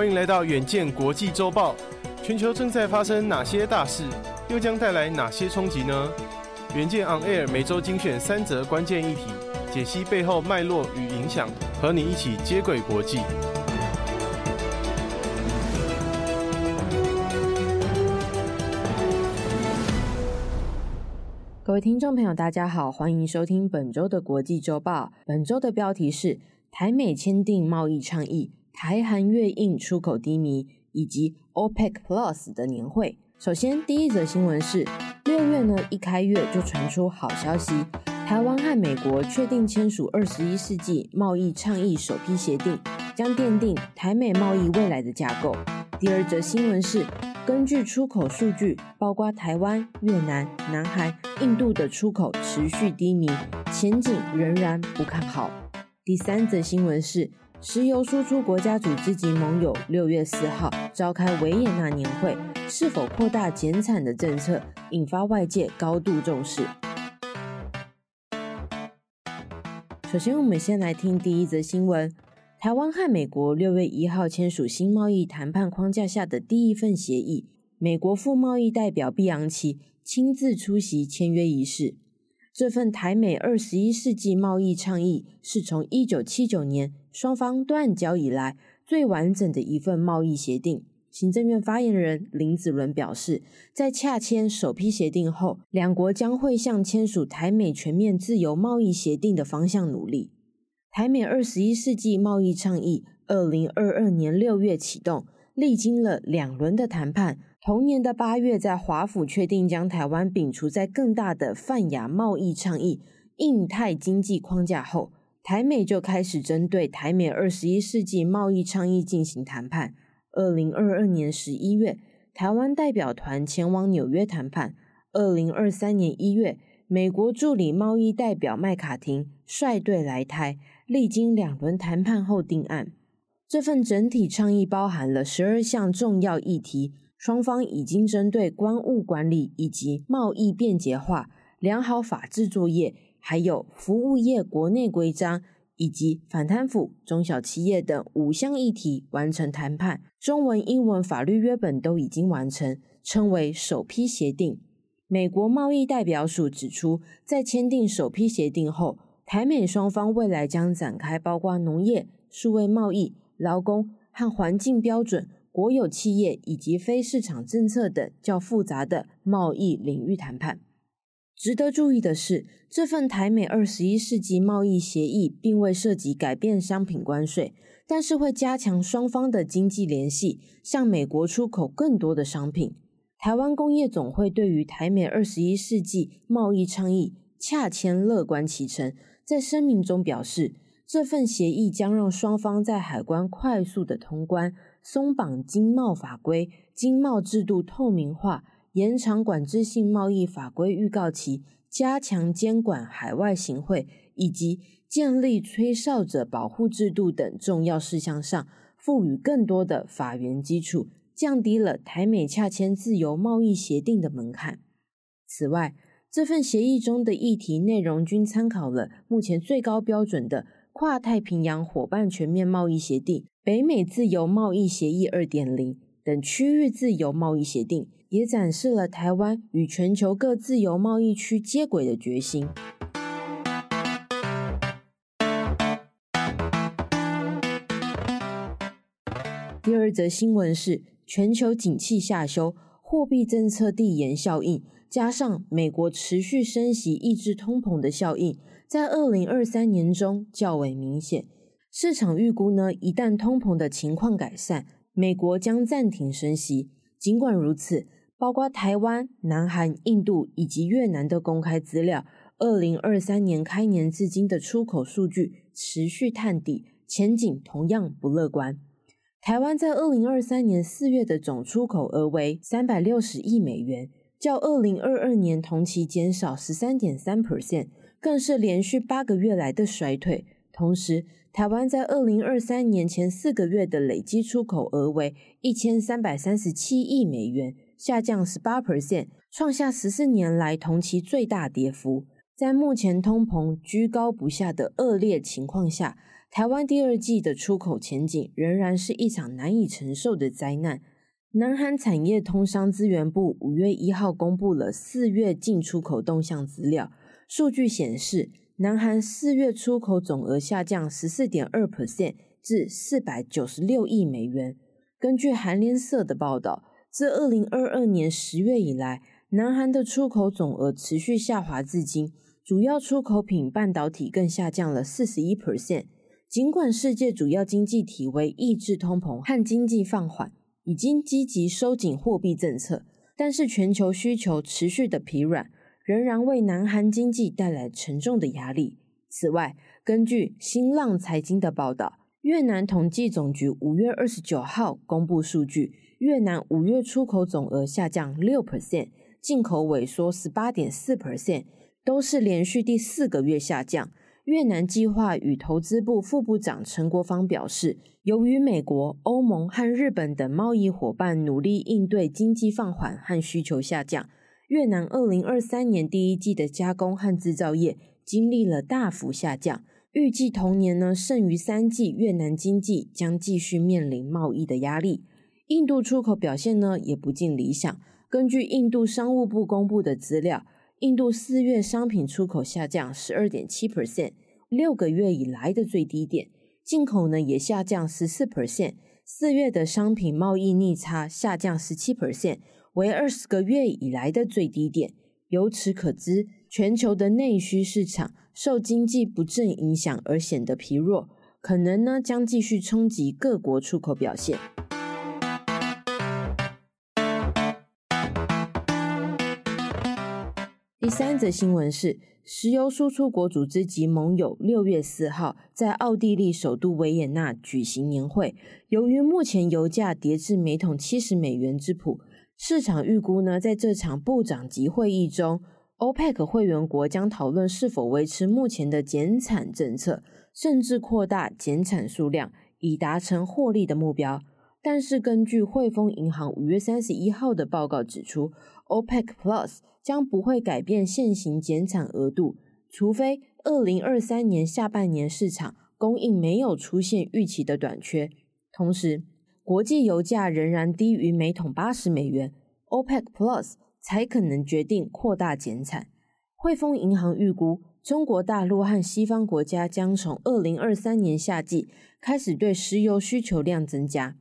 欢迎来到远见国际周报。全球正在发生哪些大事，又将带来哪些冲击呢？远见 On Air 每周精选三则关键议题，解析背后脉络与影响，和你一起接轨国际。各位听众朋友，大家好，欢迎收听本周的国际周报。本周的标题是：台美签订贸易倡议，台韩越印出口低迷，以及 OPEC Plus 的年会。首先，第一则新闻是六月呢一开月就传出好消息，台湾和美国确定签署二十一世纪贸易倡议首批协定，将奠定台美贸易未来的架构。第二则新闻是，根据出口数据，包括台湾、越南、南韩、印度的出口持续低迷，前景仍然不看好。第三则新闻是，石油输出国家组织及盟友六月四号召开维也纳年会，是否扩大减产的政策，引发外界高度重视。首先，我们先来听第一则新闻：台湾和美国六月一号签署新贸易谈判框架下的第一份协议，美国副贸易代表毕扬奇亲自出席签约仪式。这份台美二十一世纪贸易倡议是从一九七九年双方断交以来最完整的一份贸易协定。行政院发言人林子伦表示，在洽签首批协定后，两国将会向签署台美全面自由贸易协定的方向努力。台美二十一世纪贸易倡议二零二二年六月启动，历经了两轮的谈判。同年的八月，在华府确定将台湾摒除在更大的泛亚贸易倡议印太经济框架后，台美就开始针对台美二十一世纪贸易倡议进行谈判。二零二二年十一月，台湾代表团前往纽约谈判。二零二三年一月，美国助理贸易代表麦卡廷率队来台，历经两轮谈判后定案。这份整体倡议包含了十二项重要议题。双方已经针对关务管理以及贸易便捷化、良好法制作业，还有服务业国内规章以及反贪腐、中小企业等五项议题完成谈判。中文、英文法律约本都已经完成，称为首批协定。美国贸易代表署指出，在签订首批协定后，台美双方未来将展开包括农业、数位贸易、劳工和环境标准。国有企业以及非市场政策等较复杂的贸易领域谈判。值得注意的是，这份台美二十一世纪贸易协议并未涉及改变商品关税，但是会加强双方的经济联系，向美国出口更多的商品。台湾工业总会对于台美二十一世纪贸易倡议洽签乐观其成，在声明中表示，这份协议将让双方在海关快速的通关。松绑经贸法规，经贸制度透明化，延长管制性贸易法规预告期，加强监管海外行贿，以及建立吹哨者保护制度等重要事项上，赋予更多的法源基础，降低了台美洽签自由贸易协定的门槛。此外，这份协议中的议题内容均参考了目前最高标准的跨太平洋伙伴全面贸易协定。北美自由贸易协议二点零等区域自由贸易协定，也展示了台湾与全球各自由贸易区接轨的决心。第二则新闻是，全球景气下修，货币政策递延效应，加上美国持续升息抑制通膨的效应，在二零二三年中较为明显。市场预估呢，一旦通膨的情况改善，美国将暂停升息。尽管如此，包括台湾、南韩、印度以及越南的公开资料，二零二三年开年至今的出口数据持续探底，前景同样不乐观。台湾在二零二三年四月的总出口额为三百六十亿美元，较二零二二年同期减少十三点三 percent，更是连续八个月来的衰退。同时，台湾在二零二三年前四个月的累计出口额为一千三百三十七亿美元，下降十八 percent，创下十四年来同期最大跌幅。在目前通膨居高不下的恶劣情况下，台湾第二季的出口前景仍然是一场难以承受的灾难。南韩产业通商资源部五月一号公布了四月进出口动向资料，数据显示，南韩四月出口总额下降十四点二 percent 至四百九十六亿美元。根据韩联社的报道，自二零二二年十月以来，南韩的出口总额持续下滑至今，主要出口品半导体更下降了四十一 percent。尽管世界主要经济体为抑制通膨和经济放缓，已经积极收紧货币政策，但是全球需求持续的疲软，仍然为南韩经济带来沉重的压力。此外，根据新浪财经的报道，越南统计总局五月二十九号公布数据，越南五月出口总额下降六 percent，进口萎缩十八点四 percent，都是连续第四个月下降。越南计划与投资部副部长陈国芳表示，由于美国、欧盟和日本等贸易伙伴努力应对经济放缓和需求下降，越南二零二三年第一季的加工和制造业经历了大幅下降。预计同年呢，剩余三季越南经济将继续面临贸易的压力。印度出口表现呢也不尽理想。根据印度商务部公布的资料。印度四月商品出口下降十二点七 percent，六个月以来的最低点。进口呢也下降十四 percent，四月的商品贸易逆差下降十七 percent，为二十个月以来的最低点。由此可知，全球的内需市场受经济不振影响而显得疲弱，可能呢将继续冲击各国出口表现。第三则新闻是，石油输出国组织及盟友六月四号在奥地利首都维也纳举行年会。由于目前油价跌至每桶七十美元之谱，市场预估呢，在这场部长级会议中，OPEC 会员国将讨论是否维持目前的减产政策，甚至扩大减产数量，以达成获利的目标。但是，根据汇丰银行五月三十一号的报告指出，OPEC Plus。将不会改变现行减产额度，除非二零二三年下半年市场供应没有出现预期的短缺。同时，国际油价仍然低于每桶八十美元，OPEC Plus 才可能决定扩大减产。汇丰银行预估，中国大陆和西方国家将从二零二三年夏季开始对石油需求量增加。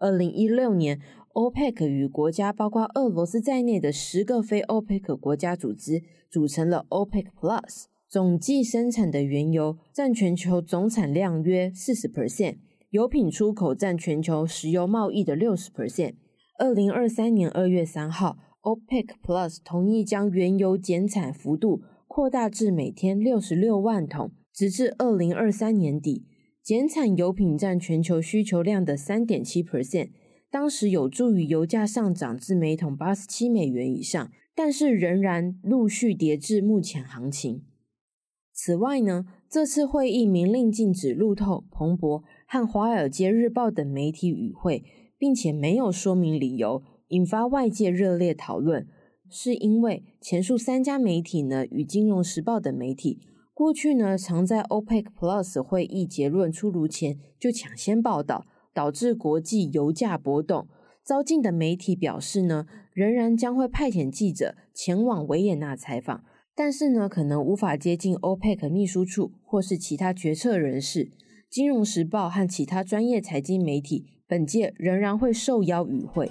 二零一六年。OPEC 与国家包括俄罗斯在内的十个非 OPEC 国家组织组成了 OPEC Plus，总计生产的原油占全球总产量约四十 percent，油品出口占全球石油贸易的六十 percent。二零二三年二月三号，OPEC Plus 同意将原油减产幅度扩大至每天六十六万桶，直至二零二三年底，减产油品占全球需求量的三点七 percent。当时有助于油价上涨至每桶八十七美元以上，但是仍然陆续跌至目前行情。此外呢，这次会议明令禁止路透、彭博和华尔街日报等媒体与会，并且没有说明理由，引发外界热烈讨论。是因为前述三家媒体呢，与金融时报等媒体过去呢，常在 OPEC Plus 会议结论出炉前就抢先报道。导致国际油价波动。遭禁的媒体表示呢，仍然将会派遣记者前往维也纳采访，但是呢，可能无法接近 OPEC 秘书处或是其他决策人士。金融时报和其他专业财经媒体本届仍然会受邀与会。